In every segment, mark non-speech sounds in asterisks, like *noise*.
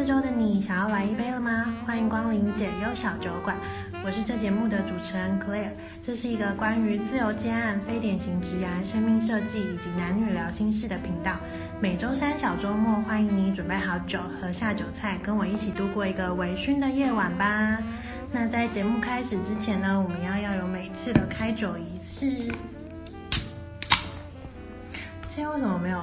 四周的你，想要来一杯了吗？欢迎光临解忧小酒馆，我是这节目的主持人 Claire。这是一个关于自由接案、非典型职涯、生命设计以及男女聊心事的频道。每周三小周末，欢迎你准备好酒和下酒菜，跟我一起度过一个微醺的夜晚吧。那在节目开始之前呢，我们要要有每次的开酒仪式。现在为什么没有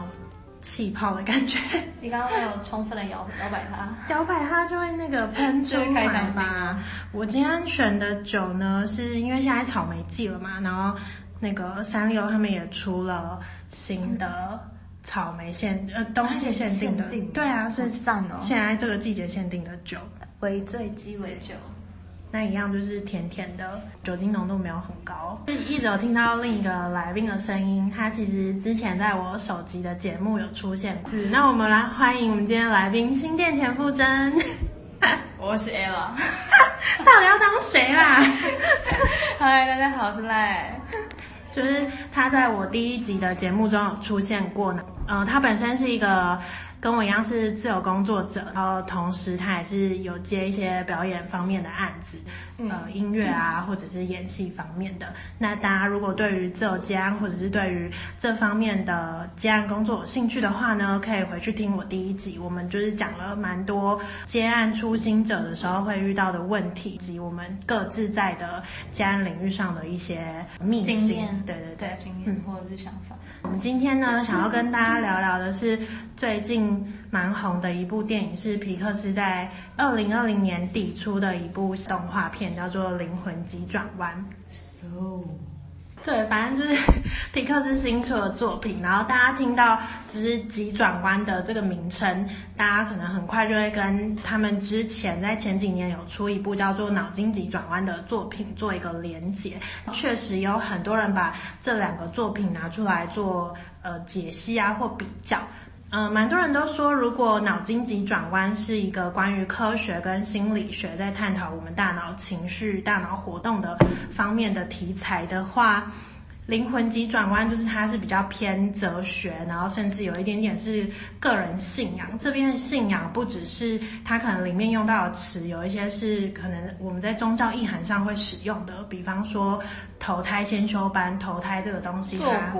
气泡的感觉？*laughs* 你刚刚没有充分的摇摇摆它，摇摆它就会那个喷出来吧。我今天选的酒呢，是因为现在草莓季了嘛，然后那个三丽鸥他们也出了新的草莓限呃冬季限定的，对啊，是赞哦，现在这个季节限定的酒，微醉鸡尾酒。那一样就是甜甜的，酒精浓度没有很高。一直有听到另一个来宾的声音，他其实之前在我首集的节目有出现。是，那我们来欢迎我们今天的来宾新店田馥甄。*laughs* 我是 Ella，*laughs* 到底要当谁啦？嗨，大家好，我是赖。*laughs* 就是他在我第一集的节目中有出现过呢。嗯、呃，他本身是一个。跟我一样是自由工作者，然后同时他也是有接一些表演方面的案子，嗯、呃，音乐啊，或者是演戏方面的。那大家如果对于自由接案或者是对于这方面的接案工作有兴趣的话呢，可以回去听我第一集，我们就是讲了蛮多接案初心者的时候会遇到的问题，以及我们各自在的接案领域上的一些秘辛。经验，对对对，对经验或者是想法。我们今天呢，想要跟大家聊聊的是最近蛮红的一部电影，是皮克斯在二零二零年底出的一部动画片，叫做《灵魂急转弯》。So. 对，反正就是皮克斯新出的作品，然后大家听到就是“急转弯”的这个名称，大家可能很快就会跟他们之前在前几年有出一部叫做《脑筋急转弯》的作品做一个连结。确实有很多人把这两个作品拿出来做呃解析啊或比较。嗯，蛮多人都说，如果脑筋急转弯是一个关于科学跟心理学在探讨我们大脑情绪、大脑活动的方面的题材的话，灵魂急转弯就是它是比较偏哲学，然后甚至有一点点是个人信仰。这边的信仰不只是它可能里面用到的词，有一些是可能我们在宗教意涵上会使用的，比方说投胎先修班、投胎这个东西啊。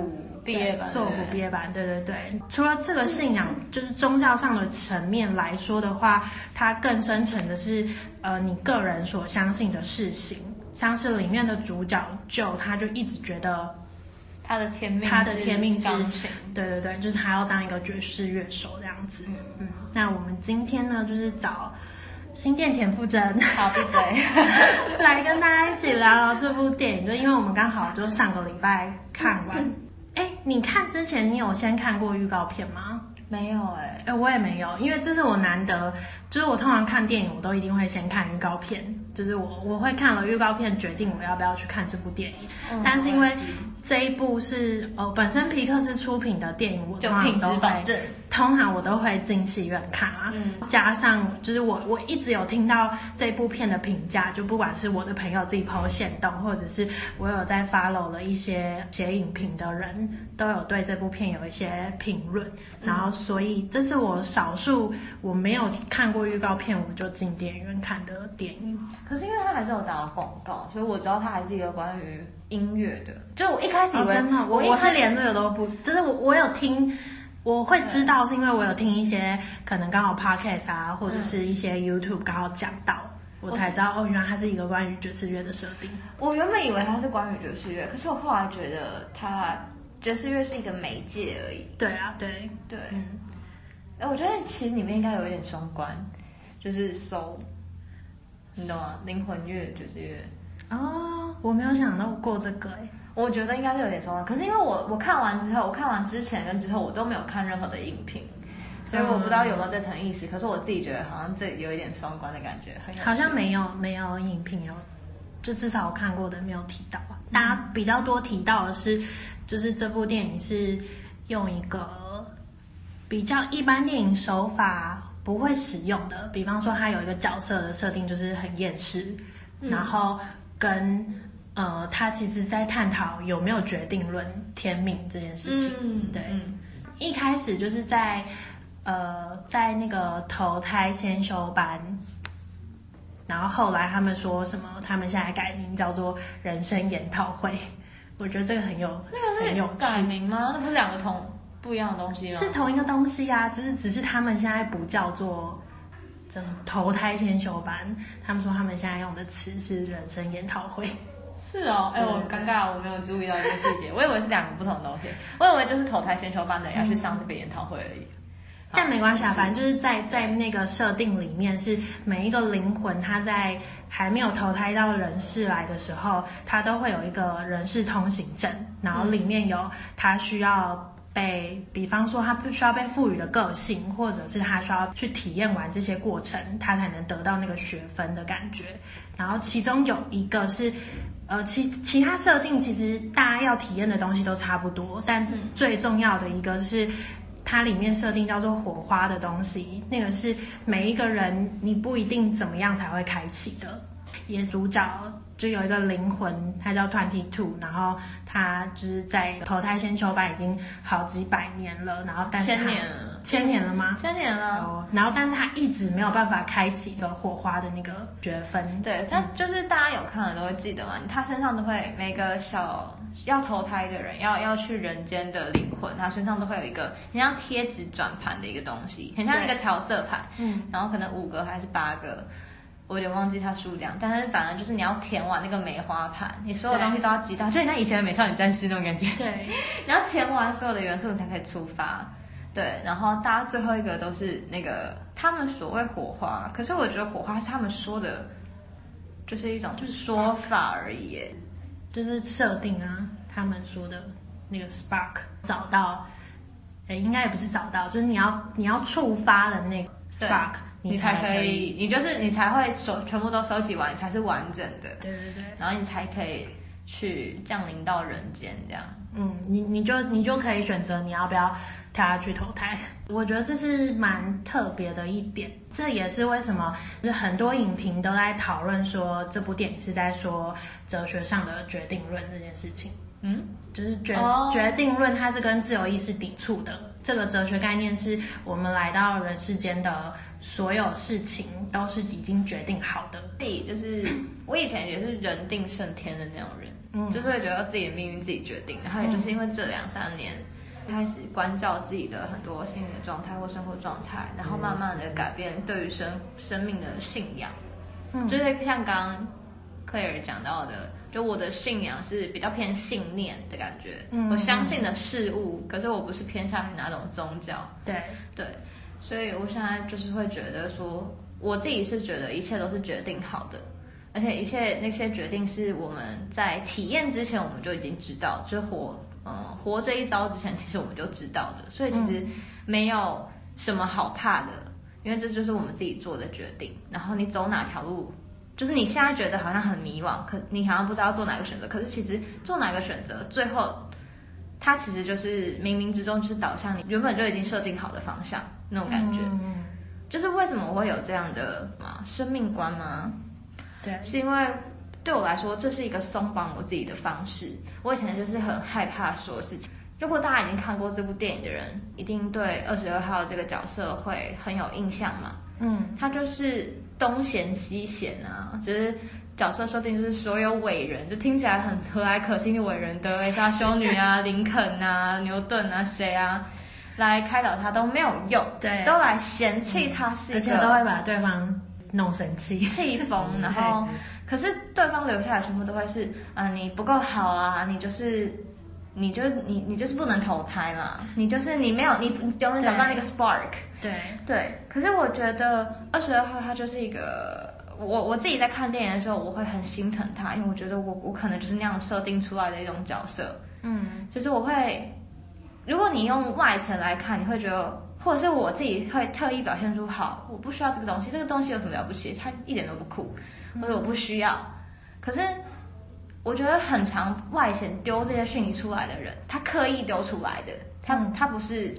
业班，硕古毕业班，对对对。除了这个信仰，就是宗教上的层面来说的话，它更深层的是，呃，你个人所相信的事情。像是里面的主角 Joe，他就一直觉得他的天命，他的天命是，对对对，就是他要当一个爵士乐手这样子。嗯嗯。那我们今天呢，就是找新店田馥甄，好闭嘴，*laughs* *laughs* 来跟大家一起聊聊这部电影，就因为我们刚好就上个礼拜看完。你看之前你有先看过预告片吗？没有哎、欸，哎，我也没有，因为这是我难得，就是我通常看电影我都一定会先看预告片，就是我我会看了预告片决定我要不要去看这部电影，嗯、但是因为。这一部是哦，本身皮克斯出品的电影，我通常都会，通常我都会进戏院看啊。嗯，加上就是我我一直有听到这部片的评价，就不管是我的朋友自己 PO 限动，或者是我有在 follow 了一些写影评的人，都有对这部片有一些评论。然后，所以这是我少数我没有看过预告片我就进电影院看的电影。可是因为它还是有打了广告，所以我知道它还是一个关于。音乐的，就我一开始以为，哦、真的我我是连这个都不，就是我我有听，我会知道是因为我有听一些可能刚好 podcast 啊，或者是一些 YouTube 刚好讲到，嗯、我才知道哦，原来它是一个关于爵士乐的设定。我原本以为它是关于爵士乐，可是我后来觉得它爵士乐是一个媒介而已。对啊，对对，嗯，哎，我觉得其实里面应该有一点双关，就是 soul，你懂吗？灵魂乐爵士乐。哦，我没有想到过这个诶，我觉得应该是有点双关。可是因为我我看完之后，我看完之前跟之后我都没有看任何的影评，所以我不知道有没有这层意思。嗯、可是我自己觉得好像这有一点双关的感觉，好像没有没有影评有，就至少我看过的没有提到啊。大家比较多提到的是，就是这部电影是用一个比较一般电影手法不会使用的，比方说它有一个角色的设定就是很厌世，嗯、然后。跟呃，他其实在探讨有没有决定论、天命这件事情。嗯、对，嗯、一开始就是在呃，在那个投胎先修班，然后后来他们说什么？他们现在改名叫做人生研讨会。*laughs* 我觉得这个很有，那个是有改名吗？那不是两个同不一样的东西吗？是同一个东西啊，只是只是他们现在不叫做这种投胎先修班，他们说他们现在用的词是人生研讨会。*laughs* 是哦，哎，我尴尬，我没有注意到这个细节，我以为是两个不同的东西，我以为就是投胎先修班的人要去上这个研讨会而已。嗯 *laughs* 但没关系啊，反正就是在在那个设定里面，是每一个灵魂，他在还没有投胎到人世来的时候，他都会有一个人世通行证，然后里面有他需要被，比方说他不需要被赋予的个性，或者是他需要去体验完这些过程，他才能得到那个学分的感觉。然后其中有一个是，呃，其其他设定其实大家要体验的东西都差不多，但最重要的一个是。它里面设定叫做火花的东西，那个是每一个人你不一定怎么样才会开启的。也主角就有一个灵魂，他叫 Twenty Two，然后他就是在投胎先修班已经好几百年了，然后但是他千年千年了吗？千年了。哦，然后但是他一直没有办法开启一个火花的那个学分。对，但就是大家有看的都会记得嘛，他身上都会每个小。要投胎的人，要要去人间的灵魂，他身上都会有一个很像贴纸转盘的一个东西，很像一个调色盘。嗯，然后可能五个还是八个，我有点忘记它数量，但是反正就是你要填完那个梅花盘，你所有东西都要集到，就像以前的美少女战士那种感觉。对，你要填完所有的元素，你才可以出发。对，然后大家最后一个都是那个他们所谓火花，可是我觉得火花是他们说的，就是一种就是说法而已耶。就是设定啊，他们说的那个 spark 找到，哎，应该也不是找到，就是你要你要触发的那个 spark，你才可以，你就是你才会收全部都收集完，你才是完整的。对对对。然后你才可以去降临到人间这样。嗯，你你就你就可以选择你要不要跳下去投胎。我觉得这是蛮特别的一点，这也是为什么就是很多影评都在讨论说这部电影是在说哲学上的决定论这件事情。嗯，就是决、oh. 决定论它是跟自由意识抵触的。这个哲学概念是我们来到人世间的所有事情都是已经决定好的。自己就是 *clears throat* 我以前也是人定胜天的那种人。嗯，就是会觉得自己的命运自己决定，然后也就是因为这两三年开始关照自己的很多心理的状态或生活状态，然后慢慢的改变对于生生命的信仰。嗯，就是像刚刚克尔讲到的，就我的信仰是比较偏信念的感觉。嗯，我相信的事物，可是我不是偏向于哪种宗教。对对，所以我现在就是会觉得说，我自己是觉得一切都是决定好的。而且一切那些决定是我们在体验之前我们就已经知道，就活，嗯，活这一遭之前其实我们就知道的，所以其实没有什么好怕的，因为这就是我们自己做的决定。然后你走哪条路，就是你现在觉得好像很迷惘，可你好像不知道做哪个选择，可是其实做哪个选择，最后它其实就是冥冥之中就是导向你原本就已经设定好的方向那种感觉。就是为什么我会有这样的嘛生命观吗？对，是因为对我来说，这是一个松绑我自己的方式。我以前就是很害怕说事情。如果大家已经看过这部电影的人，一定对二十二号这个角色会很有印象嘛。嗯，他就是东嫌西嫌啊，就是角色设定就是所有伟人，就听起来很和蔼可亲的伟人，德雷莎修女啊、*laughs* 林肯啊、牛顿啊、谁啊，来开导他都没有用，对，都来嫌弃他是一个，而且都会把对方。弄生气，气疯，*laughs* 然后，可是对方留下来全部都会是，啊、呃，你不够好啊，你就是，你就你你就是不能投胎啦，你就是你没有，你永远找不到那个 spark，对对。可是我觉得二十二号他就是一个，我我自己在看电影的时候，我会很心疼他，因为我觉得我我可能就是那样设定出来的一种角色，嗯，就是我会，如果你用外层来看，你会觉得。或者是我自己会特意表现出好，我不需要这个东西，这个东西有什么了不起？它一点都不酷，或者我不需要。可是我觉得很常外显丢这些讯息出来的人，他刻意丢出来的，他他不是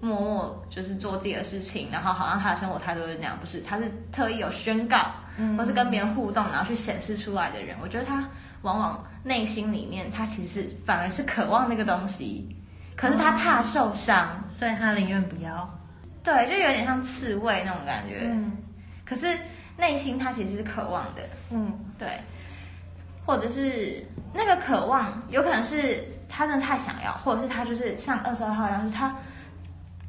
默默就是做自己的事情，然后好像他的生活态度是那样，不是，他是特意有宣告，或是跟别人互动，然后去显示出来的人。我觉得他往往内心里面，他其实反而是渴望那个东西。可是他怕受伤，所以他宁愿不要。对，就有点像刺猬那种感觉。嗯，可是内心他其实是渴望的。嗯，对，或者是那个渴望，有可能是他真的太想要，或者是他就是像二十二号一样，就是他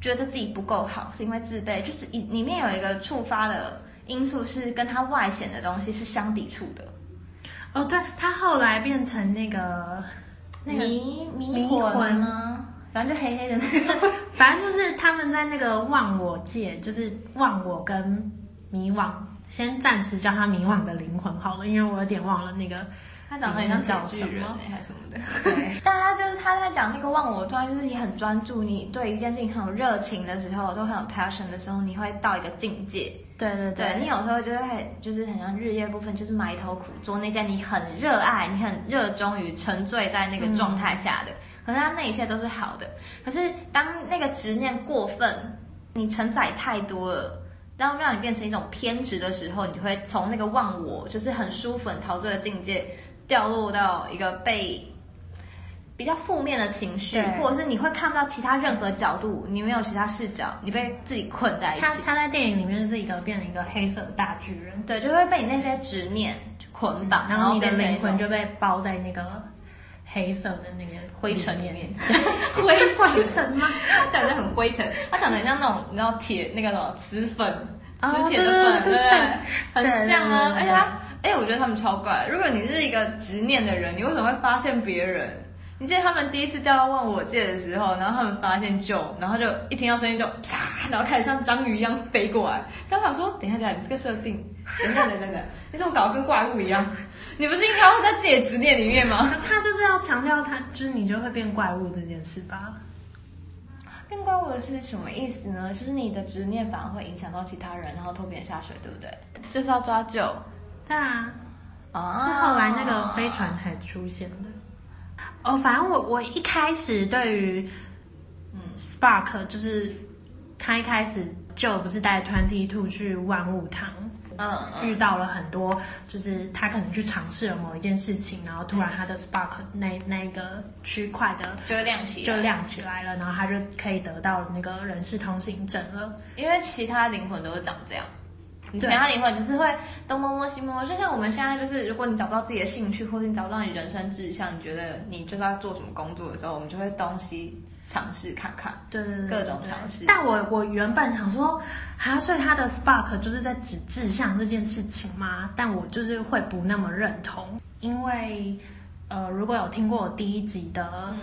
觉得自己不够好，是因为自卑，就是里里面有一个触发的因素是跟他外显的东西是相抵触的。哦，对，他后来变成那个那个 *laughs* 迷迷魂吗？反正就黑黑的那个，反正就是他们在那个忘我界，就是忘我跟迷惘，先暂时叫他迷惘的灵魂好了，因为我有点忘了那个他长得很像叫什么还是什么的。对，但他就是他在讲那个忘我状态，就是你很专注，你对一件事情很有热情的时候，都很有 passion 的时候，你会到一个境界。对对对，对，你有时候就是会，就是很像日夜不分，就是埋头苦做那件你很热爱、你很热衷于沉醉在那个状态下的。嗯可是他那一切都是好的，可是当那个执念过分，你承载太多了，然后让你变成一种偏执的时候，你就会从那个忘我，就是很舒服、很陶醉的境界，掉落到一个被比较负面的情绪，或者是你会看不到其他任何角度，你没有其他视角，你被自己困在一起。他他在电影里面是一个变成一个黑色的大巨人，对，就会被你那些执念捆绑，然后你的灵魂就被包在那个。黑色的那个灰尘里面，*laughs* 灰尘吗？他长得很灰尘，它长得很像那种你知道铁那个什么磁粉，磁铁的粉，对？很像啊。而且它，哎，我觉得他们超怪。如果你是一个执念的人，你为什么会发现别人？你记得他们第一次掉到忘我界的时候，然后他们发现就，然后就一听到声音就啪，然后开始像章鱼一样飞过来。刚想说，等一下，等一下，你这个设定，等等等等等，你怎么搞得跟怪物一样？你不是应该会在自己的执念里面吗？他就是要强调他，就是你就会变怪物这件事吧？变怪物的是什么意思呢？就是你的执念反而会影响到其他人，然后拖别人下水，对不对？就是要抓邹。对啊，啊，是后来那个飞船才出现的。哦，反正我我一开始对于嗯 Spark 就是他一开始就不是带 Twenty Two 去万物堂，嗯，遇到了很多，就是他可能去尝试了某一件事情，然后突然他的 Spark 那那个区块的就亮起就亮起来了，然后他就可以得到那个人事通行证了，因为其他灵魂都是长这样。你其他灵魂就是会东摸摸西摸摸，就像我们现在就是，如果你找不到自己的兴趣，或者你找不到你人生志向，你觉得你就是要做什么工作的时候，我们就会东西尝试看看，对对对，各种尝试。但我我原本想说，啊，所以他的 spark 就是在指志向这件事情吗？但我就是会不那么认同，因为呃，如果有听过我第一集的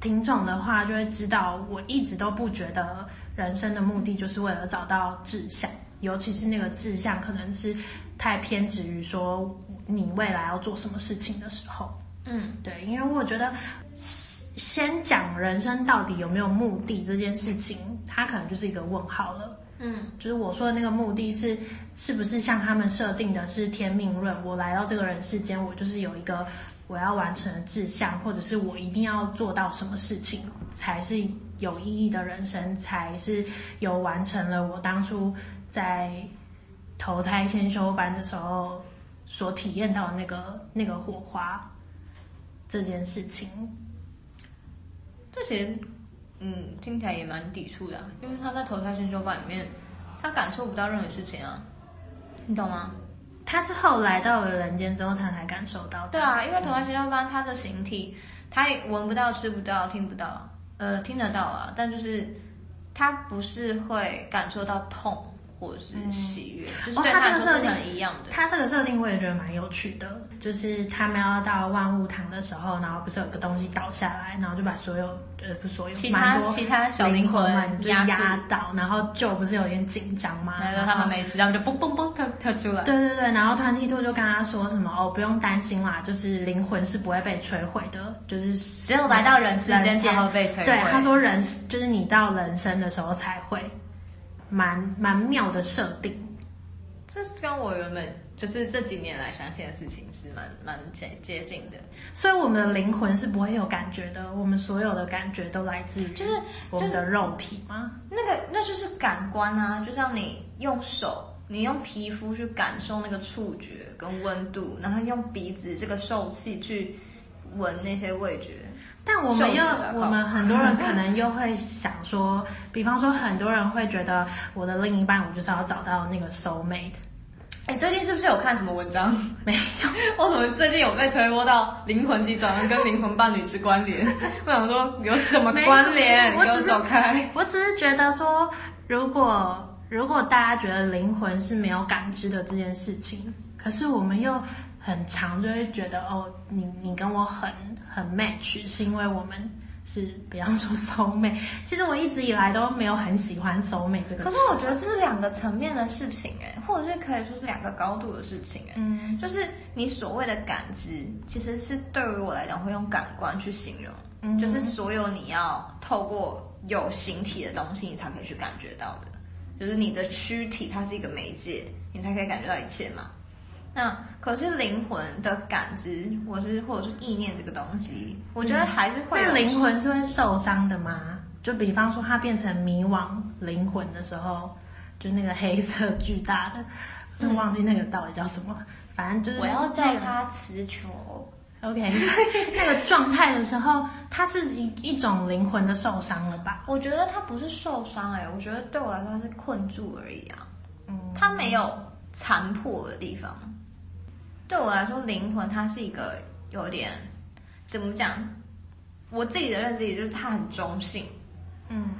听众的话，就会知道我一直都不觉得人生的目的就是为了找到志向。尤其是那个志向，可能是太偏执于说你未来要做什么事情的时候。嗯，对，因为我觉得先讲人生到底有没有目的这件事情，它可能就是一个问号了。嗯，就是我说的那个目的是，是不是像他们设定的是天命论？我来到这个人世间，我就是有一个我要完成的志向，或者是我一定要做到什么事情才是有意义的人生，才是有完成了我当初。在投胎先修班的时候，所体验到的那个那个火花这件事情，这些嗯听起来也蛮抵触的啊，因为他在投胎先修班里面，他感受不到任何事情啊，你懂吗？他是后来到了人间之后，他才感受到。对啊，因为投胎先修班，他的形体，他也闻不到、吃不到、听不到，呃，听得到啊，但就是他不是会感受到痛。或者是喜悦，嗯、就是对他这个设定一样的。他这个设定我也觉得蛮有趣的，就是他们要到万物堂的时候，然后不是有个东西倒下来，然后就把所有呃不所有其他其他小灵魂压压倒，然后就不是有点紧张吗？然后他们没事，然后就嘣嘣嘣跳跳出来。对对对，然后 Twenty Two 就跟他说什么哦，不用担心啦，就是灵魂是不会被摧毁的，就是只有来到人世间才会被摧毁。对，他说人就是你到人生的时候才会。蛮蛮妙的设定，这是跟我原本就是这几年来相信的事情是蛮蛮接接近的。所以我们的灵魂是不会有感觉的，我们所有的感觉都来自于就是我们的肉体吗？那个那就是感官啊，就像你用手，你用皮肤去感受那个触觉跟温度，然后用鼻子这个受气去闻那些味觉。但我们又，我们很多人可能又会想说，比方说很多人会觉得我的另一半，我就是要找到那个 soul mate。*laughs* 哎，最近是不是有看什么文章？*laughs* 没有，*laughs* 我怎么最近有被推播到灵魂急转弯跟灵魂伴侣之关联？我想说有什么关联？我走开。我只是觉得说，如果如果大家觉得灵魂是没有感知的这件事情，可是我们又。很常就会觉得哦，你你跟我很很 match，是因为我们是比方说 soul mate。*laughs* 其实我一直以来都没有很喜欢 soul mate 这个。可是我觉得这是两个层面的事情哎，或者是可以说是两个高度的事情哎。嗯，就是你所谓的感知，其实是对于我来讲会用感官去形容，嗯，就是所有你要透过有形体的东西，你才可以去感觉到的，就是你的躯体它是一个媒介，你才可以感觉到一切嘛。那可是灵魂的感知，或是或者是意念这个东西，我觉得还是会。那灵魂是会受伤的吗？就比方说，它变成迷惘灵魂的时候，就那个黑色巨大的，我忘记那个到底叫什么，反正就是。我要叫它磁球。OK，*laughs* 那个状态的时候，它是一一种灵魂的受伤了吧？我觉得它不是受伤哎、欸，我觉得对我来说它是困住而已啊。嗯，它没有残破的地方。对我来说，灵魂它是一个有点怎么讲？我自己的认知也就是它很中性，嗯，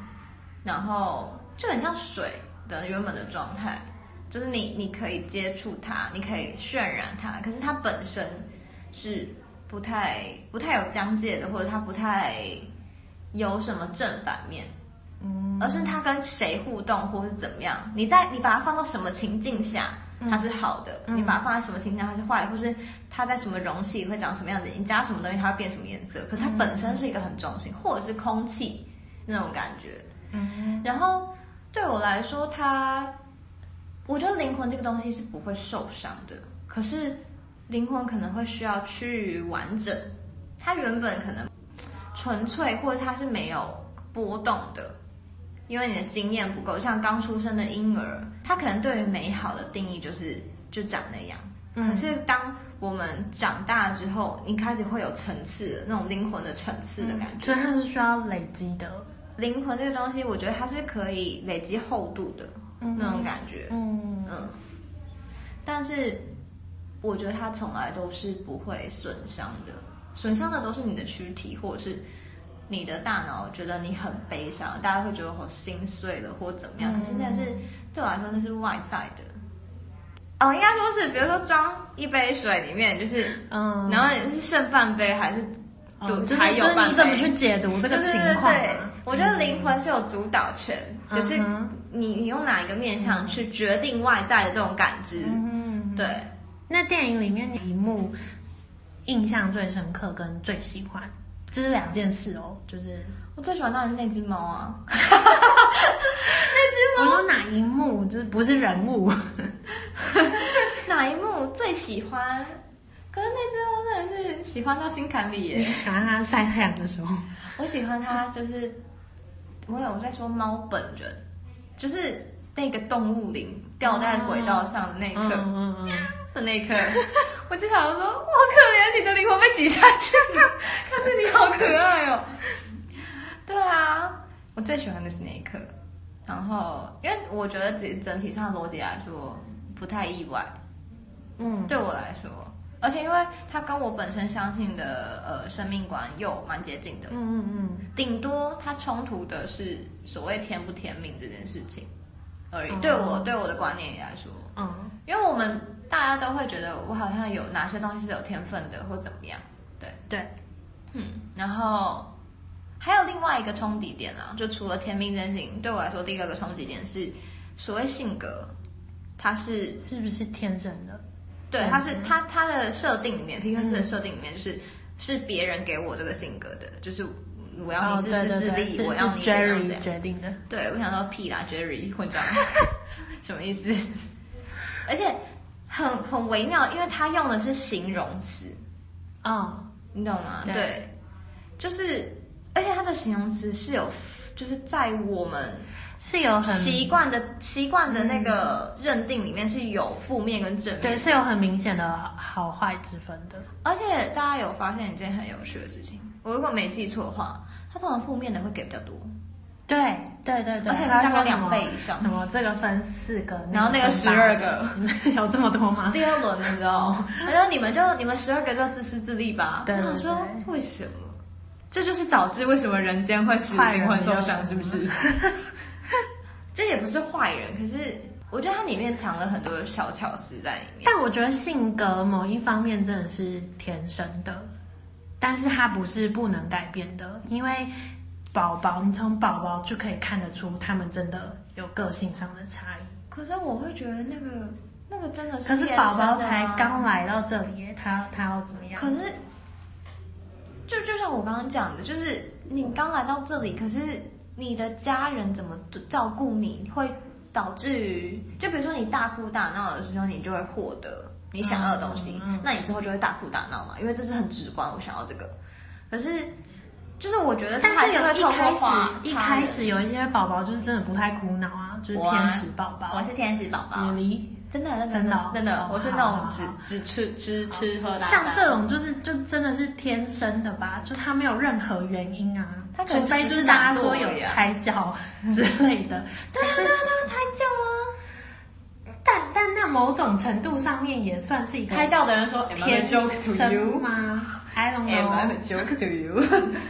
然后就很像水的原本的状态，就是你你可以接触它，你可以渲染它，可是它本身是不太不太有疆界的，或者它不太有什么正反面，嗯，而是它跟谁互动或是怎么样，你在你把它放到什么情境下。它是好的，嗯、你把它放在什么情况下它是坏的，或是它在什么容器会长什么样子，你加什么东西它会变什么颜色。可它本身是一个很中性，或者是空气那种感觉。嗯，然后对我来说，它，我觉得灵魂这个东西是不会受伤的。可是灵魂可能会需要趋于完整，它原本可能纯粹，或者它是没有波动的。因为你的经验不够，像刚出生的婴儿，他可能对于美好的定义就是就长那样。嗯、可是当我们长大之后，你开始会有层次的那种灵魂的层次的感觉。所以它是需要累积的。灵魂这个东西，我觉得它是可以累积厚度的、嗯、那种感觉。嗯嗯。但是我觉得它从来都是不会损伤的，损伤的都是你的躯体或者是。你的大脑觉得你很悲伤，大家会觉得我心碎了或怎么样？嗯、可是那是对我来说那是外在的。哦，应该说是，比如说装一杯水里面，就是嗯，然后你是剩半杯还是就、哦、还有半杯？你怎么去解读这个情况？对，对，对，我觉得灵魂是有主导权，嗯、就是你你用哪一个面向去决定外在的这种感知。嗯，对。那电影里面哪一幕印象最深刻跟最喜欢？这是两件事哦，就是我最喜欢的是那只猫啊，*laughs* 那只猫。我说哪一幕，就是不是人物，*laughs* 哪一幕最喜欢？可是那只猫真的是喜欢到心坎里耶。喜欢它晒太阳的时候，我喜欢它就是，我有在说猫本人，就是那个动物灵掉在轨道上的那一刻。嗯嗯嗯的那一刻，我就想说：“我好可怜，你的灵魂被挤下去了。”可是你好可爱哦。对啊，我最喜欢的是那一刻。然后，因为我觉得整整体上逻辑来说不太意外。嗯，对我来说，而且因为它跟我本身相信的呃生命观又蛮接近的。嗯嗯嗯。顶多它冲突的是所谓天不天命这件事情而已。嗯、对我对我的观念来说，嗯，因为我们。大家都会觉得我好像有哪些东西是有天分的，或怎么样？对对，嗯，然后还有另外一个冲击点啊，就除了天命真心，对我来说，第二个冲击点是所谓性格，它是是不是天生的？对，它是它它的设定里面，皮克斯的设定里面就是、嗯、是别人给我这个性格的，就是我要你自私自利，我要你这样这样决定的。对，我想说屁啦，Jerry 混账，*laughs* 什么意思？*laughs* 而且。很很微妙，因为他用的是形容词，啊、哦，你懂吗？对，对，就是，而且他的形容词是有，就是在我们是有很习惯的习惯的那个认定里面是有负面跟正面，对，是有很明显的好坏之分的。而且大家有发现一件很有趣的事情，我如果没记错的话，他通常负面的会给比较多。对对对对，而且大概两倍以上。什么这个分四个，然后那个十二个，*laughs* 有这么多吗？第二轮的时候，*laughs* 然后你们就你们十二个就自私自利吧。对，我说为什么？这就是导致为什么人间会使灵魂受伤，是不是？*laughs* 这也不是坏人，可是我觉得它里面藏了很多小巧思在里面。但我觉得性格某一方面真的是天生的，但是它不是不能改变的，因为。宝宝，你从宝宝就可以看得出他们真的有个性上的差异。可是我会觉得那个那个真的是，可是宝宝才刚来到这里，他他要怎么样？可是，就就像我刚刚讲的，就是你刚来到这里，可是你的家人怎么照顾你，会导致于，就比如说你大哭大闹的时候，你就会获得你想要的东西，嗯嗯、那你之后就会大哭大闹嘛，因为这是很直观，我想要这个。可是。就是我觉得，但是有一开始一开始有一些宝宝就是真的不太苦恼啊，就是天使宝宝。我是天使宝宝，离真的真的真的，我是那种只只吃吃吃喝的。像这种就是就真的是天生的吧，就他没有任何原因啊，他除非就是大家说有胎教 *laughs* 之类的。对啊对啊对啊，胎教啊。某种程度上面也算是一个胎教的人说天生吗？I don't know. I'm a joke to you.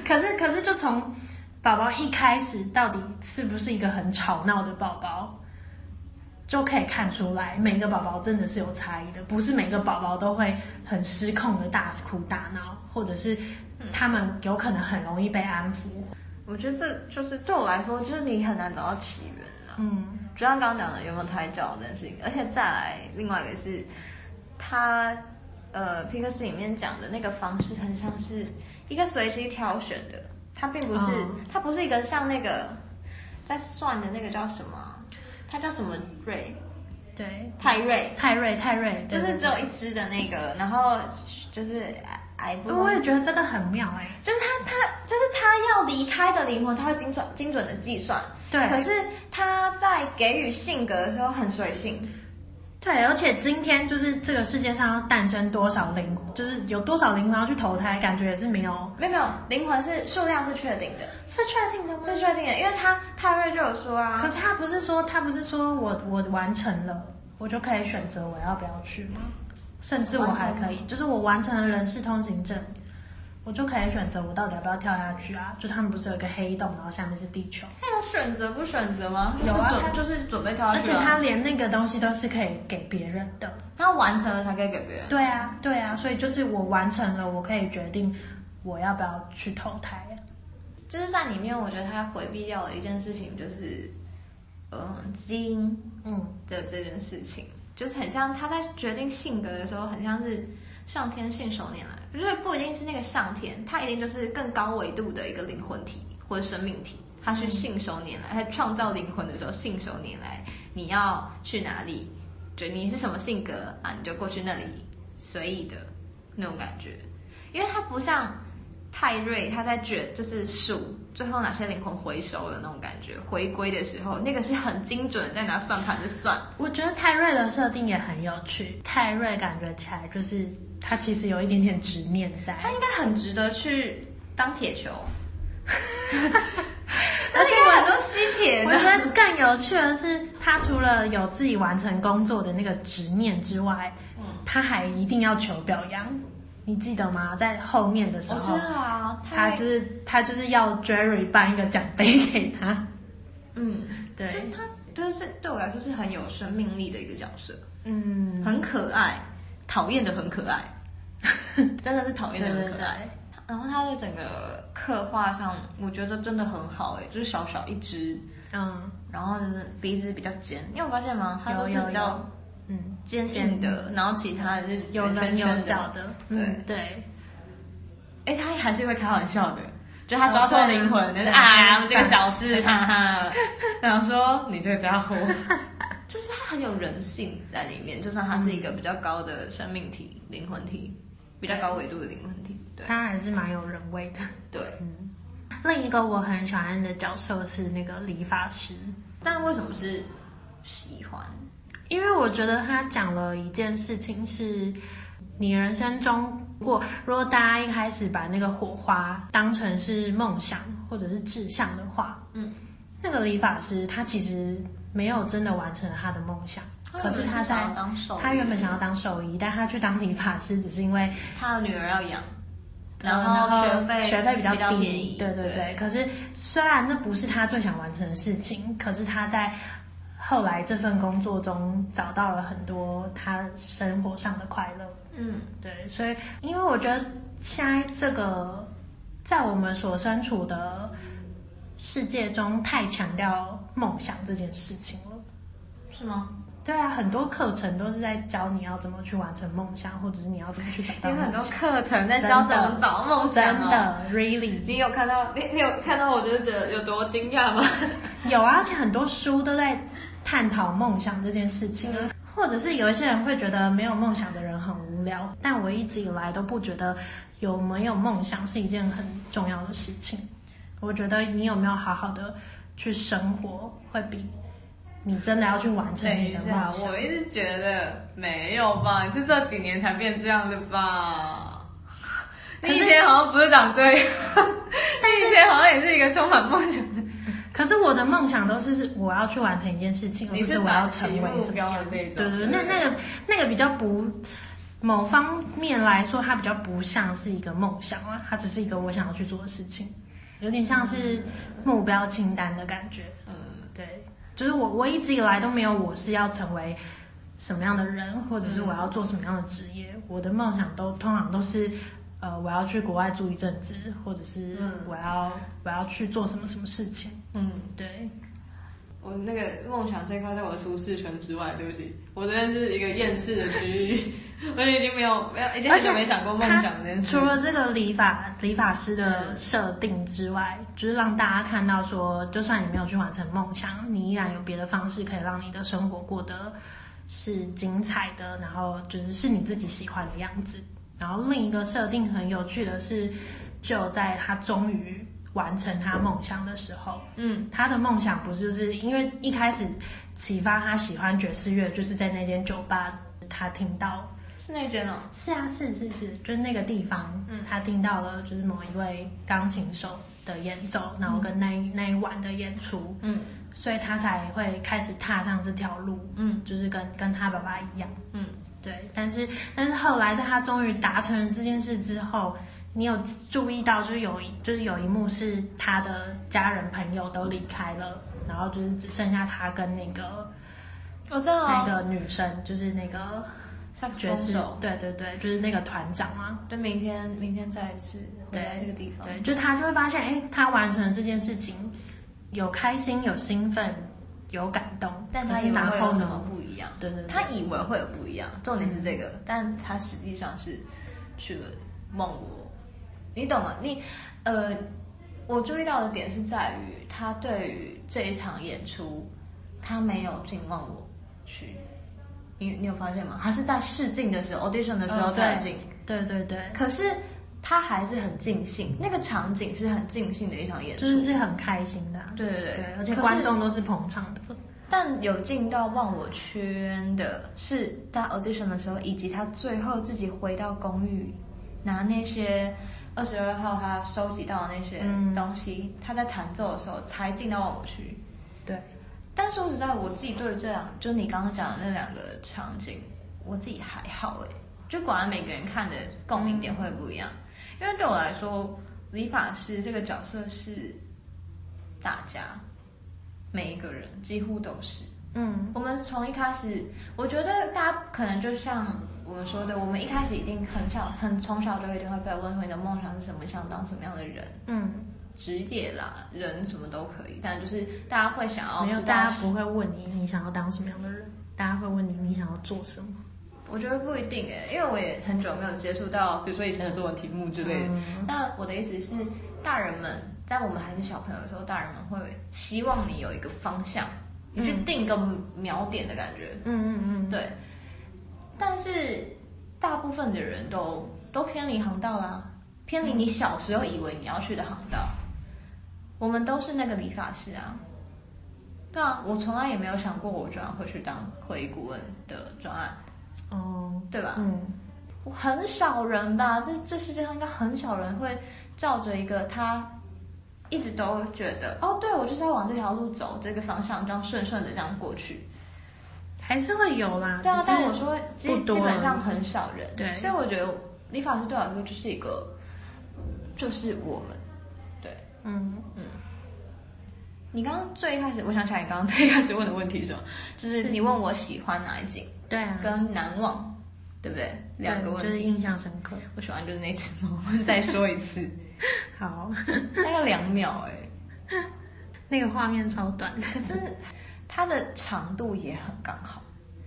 可是 *laughs* 可是，就从宝宝一开始，到底是不是一个很吵闹的宝宝，就可以看出来，每个宝宝真的是有差异的，不是每个宝宝都会很失控的大哭大闹，或者是他们有可能很容易被安抚。我觉得这就是对我来说，就是你很难找到起源啊。嗯，就像刚刚讲的，有没有胎教这件事情，而且再来另外一个是他。呃，皮克斯里面讲的那个方式很像是一个随机挑选的，它并不是，嗯、它不是一个像那个在算的那个叫什么，它叫什么瑞？对，泰瑞，泰瑞，泰瑞，就是只有一只的那个，然后就是哎，我也觉得这个很妙哎，就是他他就是他要离开的灵魂，他会精准精准的计算，对，可是他在给予性格的时候很随性。对，而且今天就是这个世界上要诞生多少灵魂，就是有多少灵魂要去投胎，感觉也是没有，没有没有，灵魂是数量是确定的，是确定的吗？是确定的，因为他泰瑞就有说啊，可是他不是说他不是说我我完成了，我就可以选择我要不要去吗？甚至我还可以，就是我完成了人事通行证。我就可以选择我到底要不要跳下去啊？就他们不是有一个黑洞，然后下面是地球。他有选择不选择吗？有啊，他就是准备跳下去。而且他连那个东西都是可以给别人的。他完成了才可以给别人。对啊，对啊，所以就是我完成了，我可以决定我要不要去投胎。就是在里面，我觉得他回避掉的一件事情就是，嗯，基因，嗯的这件事情，嗯、就是很像他在决定性格的时候，很像是。上天信手拈来，就是不一定是那个上天，他一定就是更高维度的一个灵魂体或者生命体，他去信手拈来，他创造灵魂的时候信手拈来，你要去哪里，就你是什么性格啊，你就过去那里，随意的那种感觉，因为他不像泰瑞，他在卷就是数最后哪些灵魂回收的那种感觉，回归的时候那个是很精准，在拿算盘就算。我觉得泰瑞的设定也很有趣，泰瑞感觉起来就是。他其实有一点点执念在，他应该很值得去当铁球，*laughs* 而且有很多吸铁。我觉得更有趣的是，他除了有自己完成工作的那个执念之外，嗯，他还一定要求表扬。你记得吗？在后面的时候，我知道啊，他就是他就是要 Jerry 颁一个奖杯给他。嗯，*laughs* 对，就是他就是对我来说是很有生命力的一个角色，嗯，很可爱，讨厌的很可爱。*laughs* 真的是讨厌的很可爱，然后它的整个刻画上，我觉得真的很好哎，就是小小一只，嗯，然后就是鼻子比较尖，你有发现吗？它都是比较嗯尖硬的，然后其他的是有棱有角的，对。对。哎，它还是会开玩笑的，就他抓错灵魂，就是啊这个小事，哈哈，然后说你这个家伙，*laughs* 就是它很有人性在里面，就算它是一个比较高的生命体、灵魂体。比较高维度的灵魂体，对，他还是蛮有人味的。对，嗯。另一个我很喜欢的角色是那个理发师，但为什么是喜欢？因为我觉得他讲了一件事情是，你人生中，如果如果大家一开始把那个火花当成是梦想或者是志向的话，嗯，那个理发师他其实没有真的完成他的梦想，可是他在他原本想要当兽医，但他去当理发师只是因为他的女儿要养，然后学费学费比较低，对对对。可是虽然那不是他最想完成的事情，可是他在。后来这份工作中找到了很多他生活上的快乐。嗯，对，所以因为我觉得现在这个在我们所身处的世界中太强调梦想这件事情了，是吗？对啊，很多课程都是在教你要怎么去完成梦想，或者是你要怎么去找到梦想。有很多课程在教怎么找梦想。真的，really？你有看到你你有看到我就是觉得有多惊讶吗？*laughs* 有啊，而且很多书都在。探讨梦想这件事情，或者是有一些人会觉得没有梦想的人很无聊，但我一直以来都不觉得有没有梦想是一件很重要的事情。我觉得你有没有好好的去生活，会比你真的要去完成你的梦想。我一直觉得没有吧，你是这几年才变这样的吧？你以前好像不是长这样，*laughs* 你以前好像也是一个充满梦想的。可是我的梦想都是我要去完成一件事情，而不是我要成为什么样的那种。对对对，那那个那个比较不，某方面来说，它比较不像是一个梦想啊，它只是一个我想要去做的事情，有点像是目标清单的感觉。嗯，对，就是我我一直以来都没有我是要成为什么样的人，或者是我要做什么样的职业，我的梦想都通常都是。呃，我要去国外住一阵子，或者是我要、嗯、我要去做什么什么事情。嗯，对。我那个梦想这块在我的舒适圈之外，对不起，我这边是一个厌世的区域，我已经没有没有，已经很久没想过梦想这件事。除了这个理发理发师的设定之外，就是让大家看到说，就算你没有去完成梦想，你依然有别的方式可以让你的生活过得是精彩的，然后就是是你自己喜欢的样子。然后另一个设定很有趣的是，就在他终于完成他梦想的时候，嗯，他的梦想不是就是因为一开始启发他喜欢爵士乐，就是在那间酒吧，他听到。是那间哦，是啊，是是是，就是那个地方，嗯，他听到了就是某一位钢琴手的演奏，然后跟那一那一晚的演出，嗯，所以他才会开始踏上这条路，嗯，就是跟跟他爸爸一样，嗯。对，但是但是后来在他终于达成了这件事之后，你有注意到就是有就是有一幕是他的家人朋友都离开了，然后就是只剩下他跟那个我知道那个女生，就是那个爵士手，对对对，就是那个团长啊。就明天明天再一次回来这个地方，对，对，就他就会发现，哎，他完成了这件事情，有开心，有兴奋。有感动，但他以为会有什么不一样？对对，对，他以为会有不一样。重点是这个，嗯、但他实际上是去了梦我。你懂吗？你呃，我注意到的点是在于他对于这一场演出，他没有进忘我去。你你有发现吗？他是在试镜的时候，audition 的时候才进。对对对。可是他还是很尽兴，那个场景是很尽兴的一场演出，就是很开心的。对对对，对，而且观众都是捧场的。但有进到忘我圈的是他 audition 的时候，以及他最后自己回到公寓，拿那些二十二号他收集到的那些东西，嗯、他在弹奏的时候才进到忘我区。对。但说实在，我自己对这样，就你刚刚讲的那两个场景，我自己还好哎。就果然每个人看的共鸣点会不一样，因为对我来说，理发师这个角色是。大家每一个人几乎都是，嗯，我们从一开始，我觉得大家可能就像我们说的，我们一开始一定很小，很从小就一定会被问说你的梦想是什么，想当什么样的人，嗯，职业啦，人什么都可以，但就是大家会想要，没有，大家不会问你你想要当什么样的人，大家会问你你想要做什么。我觉得不一定诶，因为我也很久没有接触到，比如说以前的作文题目之类的。那、嗯、我的意思是，大人们在我们还是小朋友的时候，大人们会希望你有一个方向，嗯、你去定个锚点的感觉。嗯嗯嗯，对。但是大部分的人都都偏离航道啦，偏离你小时候以为你要去的航道。我们都是那个理发师啊。对啊，我从来也没有想过我居然会去当会议顾问的专案。哦，对吧？嗯，我很少人吧，这这世界上应该很少人会照着一个他一直都觉得哦，对，我就是要往这条路走，这个方向这样顺顺的这样过去，还是会有啦。对啊，但我说基基本上很少人，对，所以我觉得理发师对我来说就是一个，就是我们，对，嗯嗯。你刚刚最一开始，我想起来你刚刚最一开始问的问题是什么？就是你问我喜欢哪一景，对啊，跟难忘。对不对？两个问题就是印象深刻。我喜欢就是那只猫。再说一次，*laughs* 好，那个两秒哎，*laughs* 那个画面超短，可是它的长度也很刚好。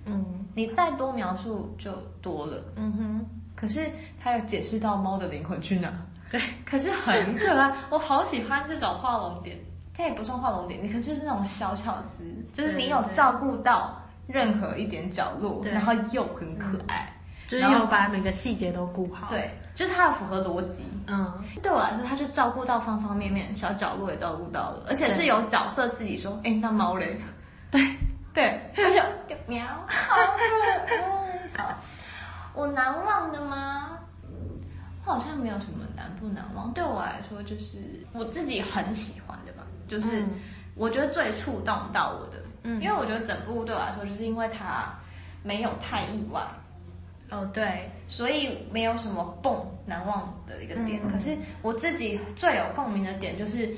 嗯，你再多描述就多了。嗯哼，可是它有解释到猫的灵魂去哪？对，可是很可爱，*laughs* 我好喜欢这种画龙点。它也不算画龙点，你可是是那种小巧思，就是你有照顾到任何一点角落，然后又很可爱。就是有把每个细节都顾好，对，就是它要符合逻辑。嗯，对我来说，它就照顾到方方面面，小角落也照顾到了，而且是有角色自己说，哎、欸，那猫嘞？对对，他就就喵，好可爱。*laughs* 好，我难忘的吗？我好像没有什么难不难忘。对我来说，就是我自己很喜欢的吧，就是我觉得最触动到我的，嗯，因为我觉得整部对我来说，就是因为它没有太意外。哦，对，所以没有什么蹦难忘的一个点。嗯、可是我自己最有共鸣的点就是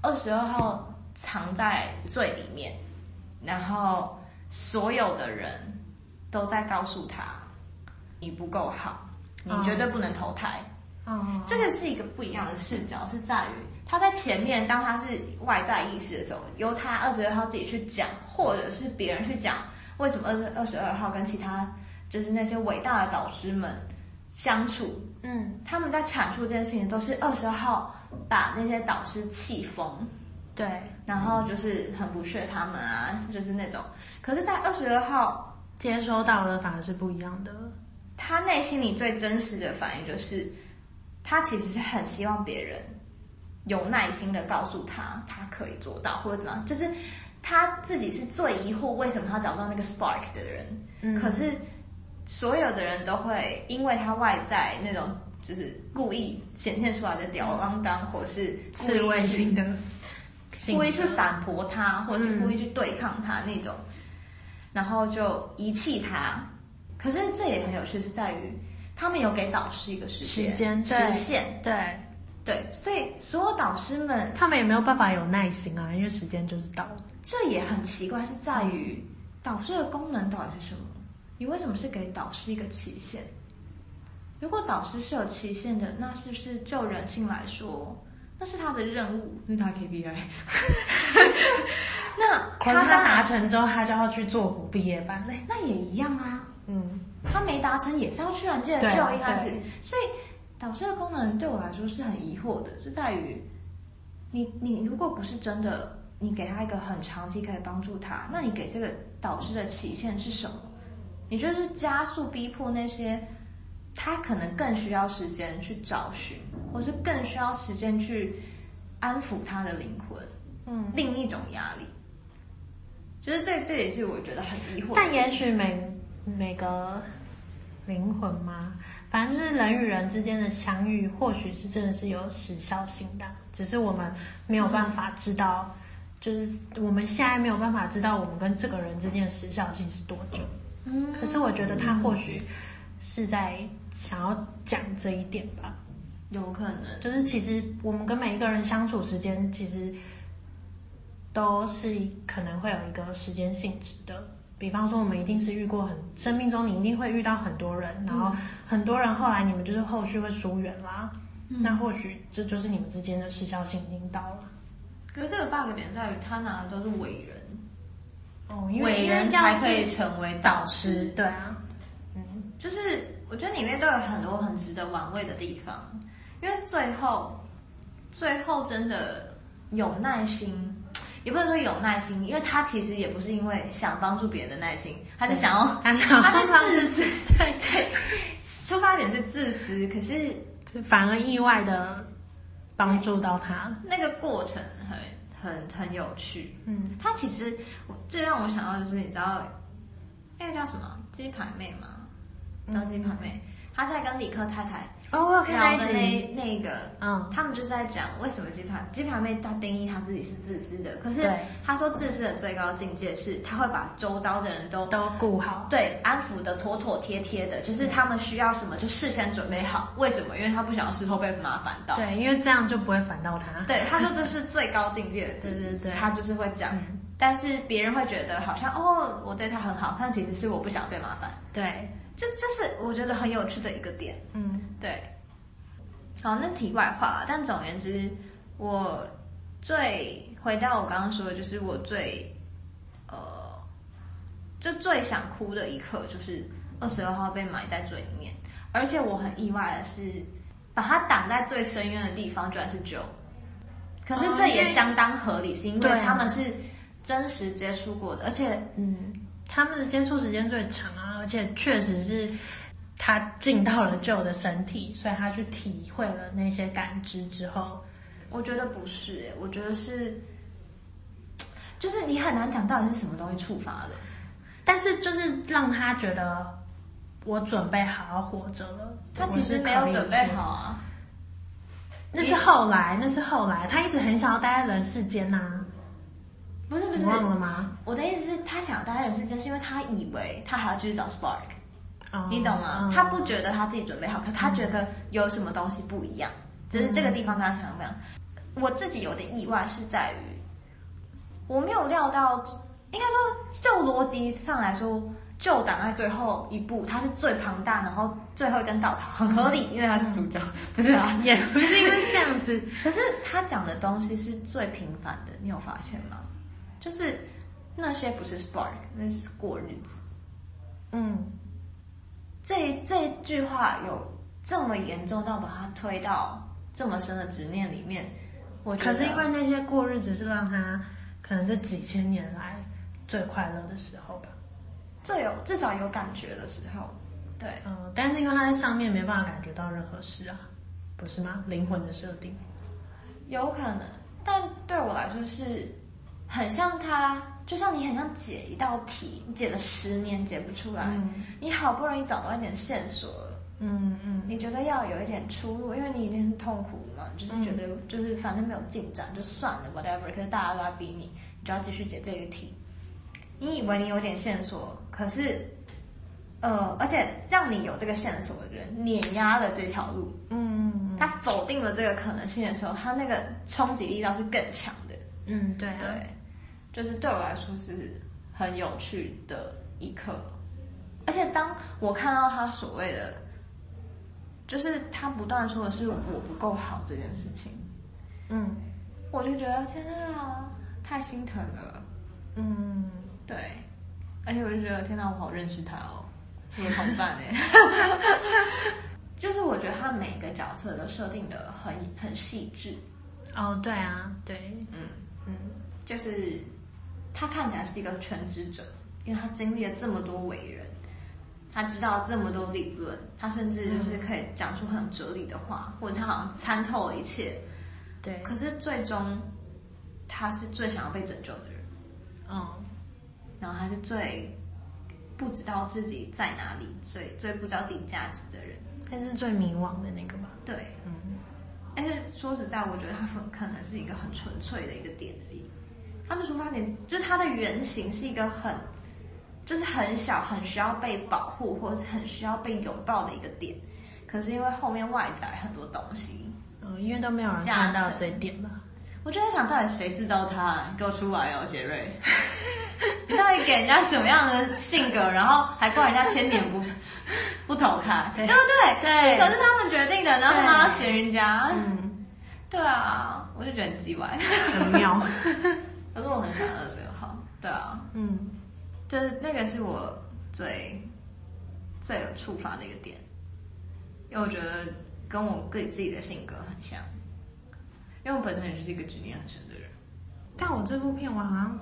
二十二号藏在最里面，然后所有的人都在告诉他你不够好，你绝对不能投胎。嗯，这个是一个不一样的视角，是在于他在前面，当他是外在意识的时候，由他二十二号自己去讲，或者是别人去讲为什么二二十二号跟其他。就是那些伟大的导师们相处，嗯，他们在阐述这件事情，都是二十号把那些导师气疯，对，然后就是很不屑他们啊，就是那种。可是，在二十二号接收到的反而是不一样的，他内心里最真实的反应就是，他其实是很希望别人有耐心的告诉他，他可以做到或者怎么样，就是他自己是最疑惑为什么他找不到那个 spark 的人，嗯，可是。所有的人都会因为他外在那种就是故意显现出来的吊儿郎当，或是刺猬型的，故意去反驳他，或者是故意去对抗他那种，然后就遗弃他。可是这也很有趣，是在于他们有给导师一个时间时限，对对，所以所有导师们他们也没有办法有耐心啊，因为时间就是到了。这也很奇怪，是在于导师的功能到底是什么？你为什么是给导师一个期限？如果导师是有期限的，那是不是就人性来说，那是他的任务，那是他 KPI？那他他达成之后，他就要去做补毕业班嘞？那也一样啊。嗯，他没达成也是要去啊，记得就一开始。所以导师的功能对我来说是很疑惑的，是在于你你如果不是真的，你给他一个很长期可以帮助他，那你给这个导师的期限是什么？你就是加速逼迫那些他可能更需要时间去找寻，或是更需要时间去安抚他的灵魂，嗯，另一种压力。就是这这也是我觉得很疑惑。但也许每每个灵魂嘛，反正就是人与人之间的相遇，或许是真的是有时效性的，只是我们没有办法知道，嗯、就是我们现在没有办法知道我们跟这个人之间的时效性是多久。嗯，可是我觉得他或许是在想要讲这一点吧，有可能，就是其实我们跟每一个人相处时间，其实都是可能会有一个时间性质的。比方说，我们一定是遇过很生命中，你一定会遇到很多人，然后很多人后来你们就是后续会疏远啦，嗯、那或许这就是你们之间的时效性已经到了。可是这个 bug 点在于，他拿的都是伟人。哦，因为伟人才可以成为导师，对啊，嗯，就是我觉得里面都有很多很值得玩味的地方，因为最后，最后真的有耐心，也不能说有耐心，因为他其实也不是因为想帮助别人的耐心，他是想要，*laughs* 他是自私，对对，出发点是自私，可是反而意外的帮助到他，那个过程很。很很有趣，嗯，他其实我这让我想到就是你知道，那个叫什么鸡排妹吗？当鸡排妹，他在跟理科太太哦聊的那那个，嗯，他们就是在讲为什么鸡排鸡排妹她定义她自己是自私的，可是她说自私的最高境界是她会把周遭的人都都顾好，对，安抚的妥妥帖帖的，就是他们需要什么就事先准备好。为什么？因为他不想要事后被麻烦到。对，因为这样就不会烦到他。对，他说这是最高境界的，对对对，他就是会讲。但是别人会觉得好像哦，我对他很好，但其实是我不想被麻烦。对。这这是我觉得很有趣的一个点，嗯，对。好，那是题外话，但总而言之，我最回到我刚刚说的，就是我最呃，就最想哭的一刻，就是二十二号被埋在最里面，而且我很意外的是，把他挡在最深渊的地方，居然是 Joe。可是这也相当合理，是因为他们是真实接触过的，而且嗯。他们的接触时间最长啊，而且确实是他进到了 Joe 的身体，所以他去体会了那些感知之后，我觉得不是，我觉得是，就是你很难讲到底是什么东西触发的，但是就是让他觉得我准备好好活着了，他其实没有准备好啊，那是后来，那是后来，他一直很想要待在人世间呐、啊。不是不是，忘了吗？我的意思是，他想待在人世间，是因为他以为他还要继续找 Spark，、哦、你懂吗、嗯？他不觉得他自己准备好，可他觉得有什么东西不一样，嗯、就是这个地方跟他想象不一样。我自己有点意外是在于，我没有料到，应该说就逻辑上来说，就挡在最后一步，它是最庞大，然后最后一根稻草，很合理，因为它是主角，不是啊，*laughs* 也不是因为这样子。*laughs* 可是他讲的东西是最平凡的，你有发现吗？就是那些不是 spark，那是过日子。嗯，这这句话有这么严重到把它推到这么深的执念里面？我觉得可是因为那些过日子是让他可能是几千年来最快乐的时候吧，最有至少有感觉的时候。对，嗯，但是因为他在上面没办法感觉到任何事啊，不是吗？灵魂的设定有可能，但对我来说是。很像他，就像你很像解一道题，你解了十年解不出来，嗯，你好不容易找到一点线索了，嗯嗯，你觉得要有一点出路，因为你已经很痛苦嘛，就是觉得就是反正没有进展就算了，whatever。可是大家都在逼你，你就要继续解这个题。你以为你有点线索，可是，呃，而且让你有这个线索的人碾压了这条路，嗯，他否定了这个可能性的时候，他那个冲击力道是更强的，嗯，对、啊、对。就是对我来说是很有趣的一刻，而且当我看到他所谓的，就是他不断说的是我不够好这件事情，嗯，我就觉得天啊，太心疼了，嗯，对，而且我就觉得天哪，我好认识他哦，是我同伴哎，*laughs* 就是我觉得他每个角色都设定的很很细致，哦，对啊，对，嗯嗯，就是。他看起来是一个全知者，因为他经历了这么多伟人，他知道这么多理论，他甚至就是可以讲出很哲理的话，或者他好像参透了一切。对。可是最终，他是最想要被拯救的人。嗯。然后他是最不知道自己在哪里，最最不知道自己价值的人，但是最迷惘的那个吧。对。嗯。但是说实在，我觉得他很可能是一个很纯粹的一个点而已。他的出发点就是他的原型是一个很，就是很小，很需要被保护，或者是很需要被拥抱的一个点。可是因为后面外在很多东西，嗯，因为都没有人看到这一点吧。我就在想，到底谁制造他？给我出来哦，杰瑞！*laughs* 你到底给人家什么样的性格，然后还怪人家千年不 *laughs* 不投他，对不对？对，性格是他们决定的，然后他们要嫌人家。嗯，对啊，我就觉得很机歪，很妙。*laughs* 可是我很喜欢二十六号，对啊，嗯，就是那个是我最最有触发的一个点，因为我觉得跟我自己自己的性格很像，因为我本身也就是一个执念很深的人。但我这部片我好像，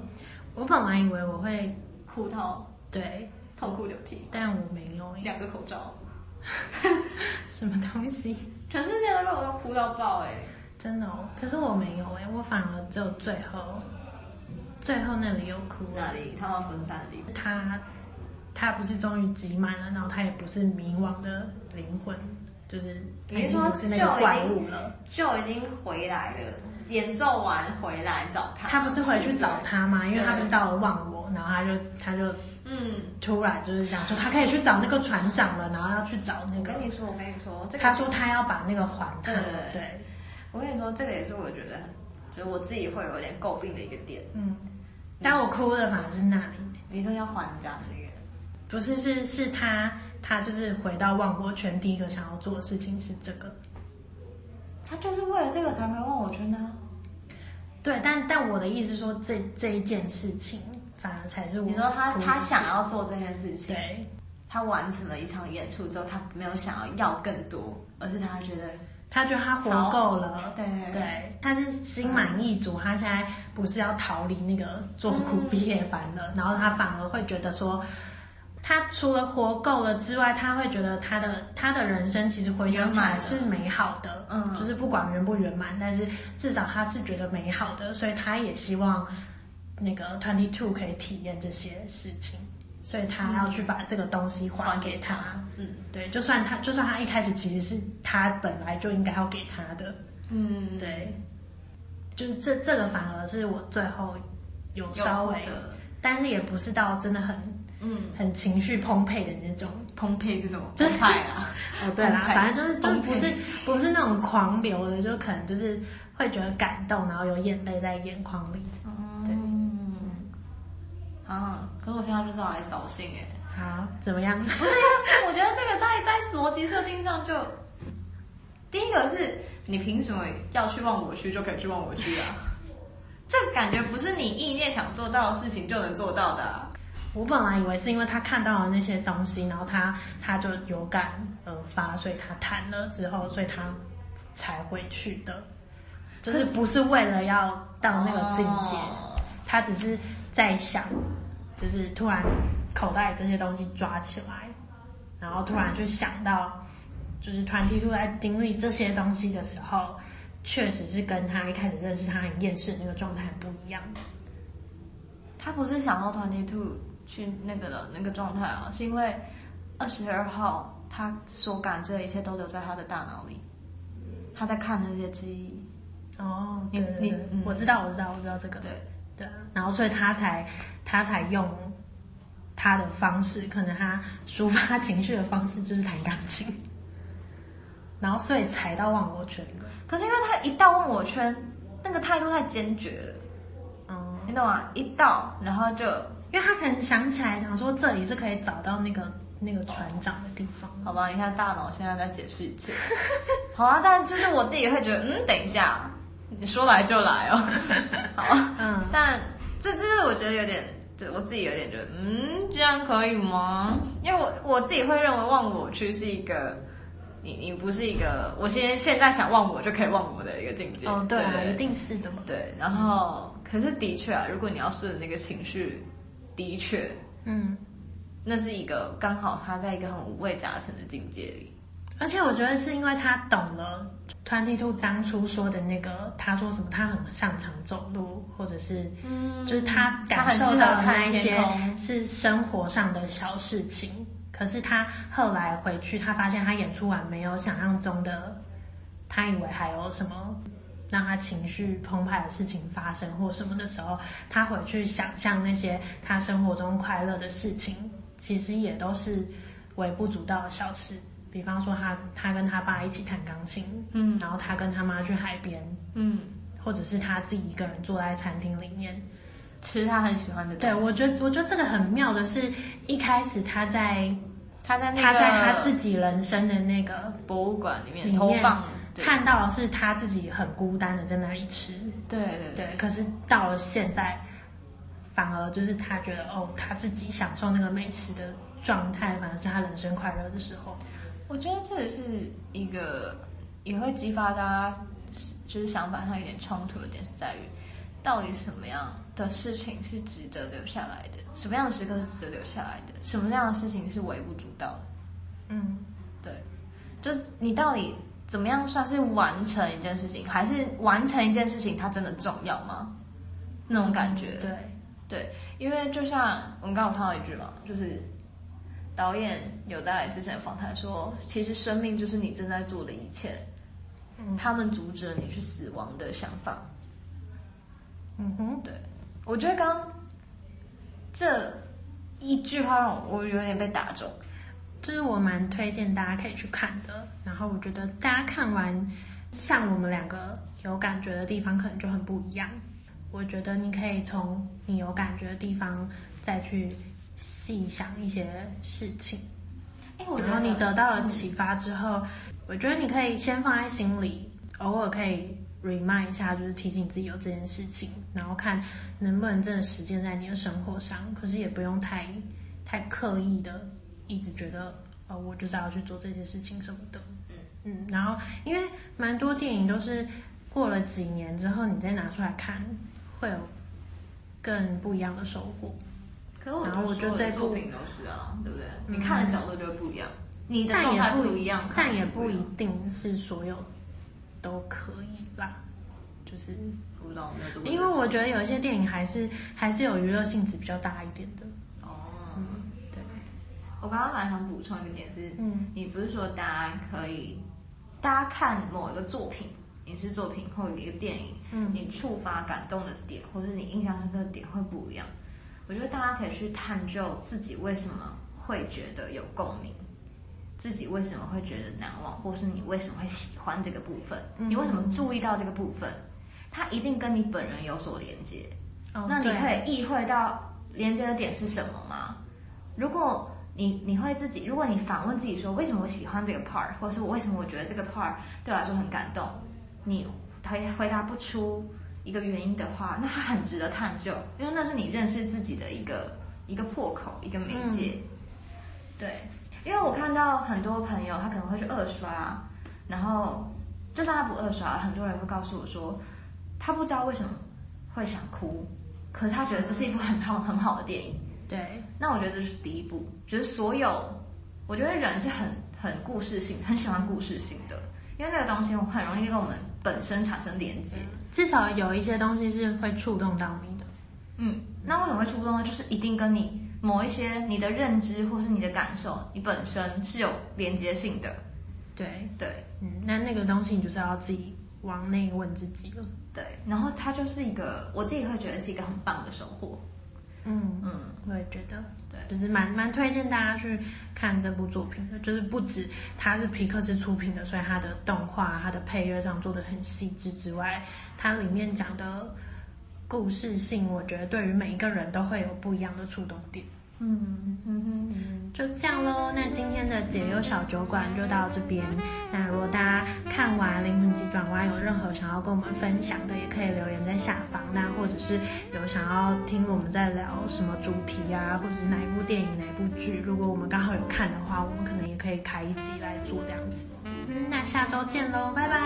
我本来以为我会哭到对。痛哭流涕，但我没有，两个口罩，*laughs* 什么东西？全世界都跟我都哭到爆哎，真的哦，可是我没有哎，我反而只有最后。最后那里又哭了，那里？他们分散的地方。他他不是终于集满了，然后他也不是迷惘的灵魂，就是你是说是那个怪物了，就已经回来了，演奏完回来找他。他不是回去找他吗？因为他不是到了忘我，然后他就他就嗯，突然就是这样说，他可以去找那个船长了，然后要去找那个。我跟你说，我跟你说，这个、他说他要把那个还他。对，对，我跟你说，这个也是我觉得很，就是我自己会有点诟病的一个点。嗯，但我哭的反而是那里。你说要还家的那个？不是，是是他，他就是回到忘我圈，第一个想要做的事情是这个。他就是为了这个才回忘我圈的。对，但但我的意思是说，这这一件事情。反而才是我。你说他他想要做这件事情，对，他完成了一场演出之后，他没有想要要更多，而是他觉得他觉得他活够了，对对，他是心满意足，嗯、他现在不是要逃离那个做苦毕业班了，嗯、然后他反而会觉得说，他除了活够了之外，他会觉得他的他的人生其实回想起来是美好的，嗯，就是不管圆不圆满，但是至少他是觉得美好的，所以他也希望。那个 Twenty Two 可以体验这些事情，所以他要去把这个东西还给他。嗯，对，就算他，就算他一开始其实是他本来就应该要给他的。嗯，对，就是这这个反而是我最后有稍微，但是也不是到真的很，嗯，很情绪澎湃的那种。澎湃是什么？就是啊！*laughs* 哦，对啦，反正就是就是不是不是那种狂流的，就可能就是会觉得感动，然后有眼泪在眼眶里。对。啊！可是我现在就是要来扫兴哎。啊，怎么样？不是，我觉得这个在在逻辑设定上就，第一个是你凭什么要去忘我区就可以去忘我区啊？*laughs* 这感觉不是你意念想做到的事情就能做到的啊。我本来以为是因为他看到了那些东西，然后他他就有感而发，所以他谈了之后，所以他才回去的，就是不是为了要到那个境界，哦、他只是在想。就是突然口袋这些东西抓起来，然后突然就想到，就是团体兔在经历这些东西的时候，确实是跟他一开始认识他很厌世那个状态不一样。他不是想到团体兔去那个的那个状态啊，是因为二十二号他所感知的一切都留在他的大脑里，他在看那些记忆。哦，对对对，你我知道，我知道，我知道这个。对。对，然后所以他才他才用他的方式，可能他抒发情绪的方式就是弹钢琴，然后所以才到忘我圈的。可是因为他一到忘我圈，那个态度太坚决了，嗯，你懂吗？一到，然后就因为他可能想起来，想说这里是可以找到那个那个船长的地方。好吧，你看大脑现在在解释一切。*laughs* 好啊，但就是我自己会觉得，嗯，等一下。你说来就来哦，*laughs* 好，嗯，但这这是我觉得有点，就我自己有点觉得，嗯，这样可以吗？因为我我自己会认为忘我去是一个，你你不是一个，我现现在想忘我就可以忘我的一个境界。哦，对啊，一定是的嘛。对，然后可是的确啊，如果你要顺着那个情绪，的确，嗯，那是一个刚好他在一个很五味杂陈的境界里。而且我觉得是因为他懂了 Twenty Two 当初说的那个，他说什么，他很擅长走路，或者是，嗯，就是他感受到的那一些是生活上的小事情。可是他后来回去，他发现他演出完没有想象中的，他以为还有什么让他情绪澎湃的事情发生或什么的时候，他回去想象那些他生活中快乐的事情，其实也都是微不足道的小事。比方说他，他他跟他爸一起弹钢琴，嗯，然后他跟他妈去海边，嗯，或者是他自己一个人坐在餐厅里面吃他很喜欢的东西。对，我觉得我觉得这个很妙的是，一开始他在他在那个他在他自己人生的那个博物馆里面投放看到的是他自己很孤单的在那里吃，对对对，对。可是到了现在，反而就是他觉得哦，他自己享受那个美食的状态，反而是他人生快乐的时候。我觉得这也是一个也会激发大家就是想法上有点冲突的点，是在于到底什么样的事情是值得留下来的，什么样的时刻是值得留下来的，什么样的事情是微不足道的。嗯，对，就是你到底怎么样算是完成一件事情，还是完成一件事情它真的重要吗？那种感觉。对对，因为就像我们刚刚有看到一句嘛，就是。导演有带来之前的访谈说，其实生命就是你正在做的一切，嗯，他们阻止了你去死亡的想法。嗯哼，对，我觉得刚刚这一句话让我有点被打中，就是我蛮推荐大家可以去看的。然后我觉得大家看完，像我们两个有感觉的地方可能就很不一样。我觉得你可以从你有感觉的地方再去。细想一些事情，然后你得到了启发之后，嗯，我觉得你可以先放在心里，偶尔可以 remind 一下，就是提醒自己有这件事情，然后看能不能真的实践在你的生活上。可是也不用太太刻意的，一直觉得哦，我就是要去做这些事情什么的。嗯嗯，然后因为蛮多电影都是过了几年之后，你再拿出来看，会有更不一样的收获。然后我觉得作品都是啊，对不对？你看的角度就会不一样，你的状态不一样，但也不一定是所有都可以啦。就是不知道没有这么，因为我觉得有一些电影还是还是有娱乐性质比较大一点的。哦，嗯，对。我刚刚本来想补充一个点是，嗯，你不是说大家可以，大家看某一个作品，影视作品或者一个电影，嗯，你触发感动的点，或者是你印象深刻的点会不一样。我觉得大家可以去探究自己为什么会觉得有共鸣，自己为什么会觉得难忘，或是你为什么会喜欢这个部分，你为什么注意到这个部分，它一定跟你本人有所连接。哦，那你可以意会到连接的点是什么吗？如果你你会自己，如果你反问自己说，为什么我喜欢这个 part，或者是我为什么我觉得这个 part 对我来说很感动，你回回答不出。一个原因的话，那它很值得探究，因为那是你认识自己的一个一个破口，一个媒介。嗯。对，因为我看到很多朋友，他可能会去二刷，然后就算他不二刷，很多人会告诉我说，他不知道为什么会想哭，可是他觉得这是一部很好很好的电影。对，那我觉得这是第一步，就是所有，我觉得人是很很故事性，很喜欢故事性的，因为那个东西很容易跟我们本身产生连接。至少有一些东西是会触动到你的，嗯，那为什么会触动呢？就是一定跟你某一些你的认知或是你的感受，你本身是有连接性的。对对，嗯，那那个东西你就是要自己往内问自己了。对，然后它就是一个，我自己会觉得是一个很棒的收获。嗯嗯，我也觉得，对，就是蛮蛮推荐大家去看这部作品的。就是不止它是皮克斯出品的，所以它的动画、它的配乐上做的很细致之外，它里面讲的故事性，我觉得对于每一个人都会有不一样的触动点。嗯嗯哼，就这样喽。那今天的解忧小酒馆就到这边。那如果大家看完《灵魂急转弯》有任何想要跟我们分享的，也可以留言在下方。那或者是有想要听我们在聊什么主题啊，或者是哪一部电影、哪一部剧，如果我们刚好有看的话，我们可能也可以开一集来做这样子。嗯，那下周见喽，拜拜，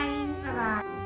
拜拜。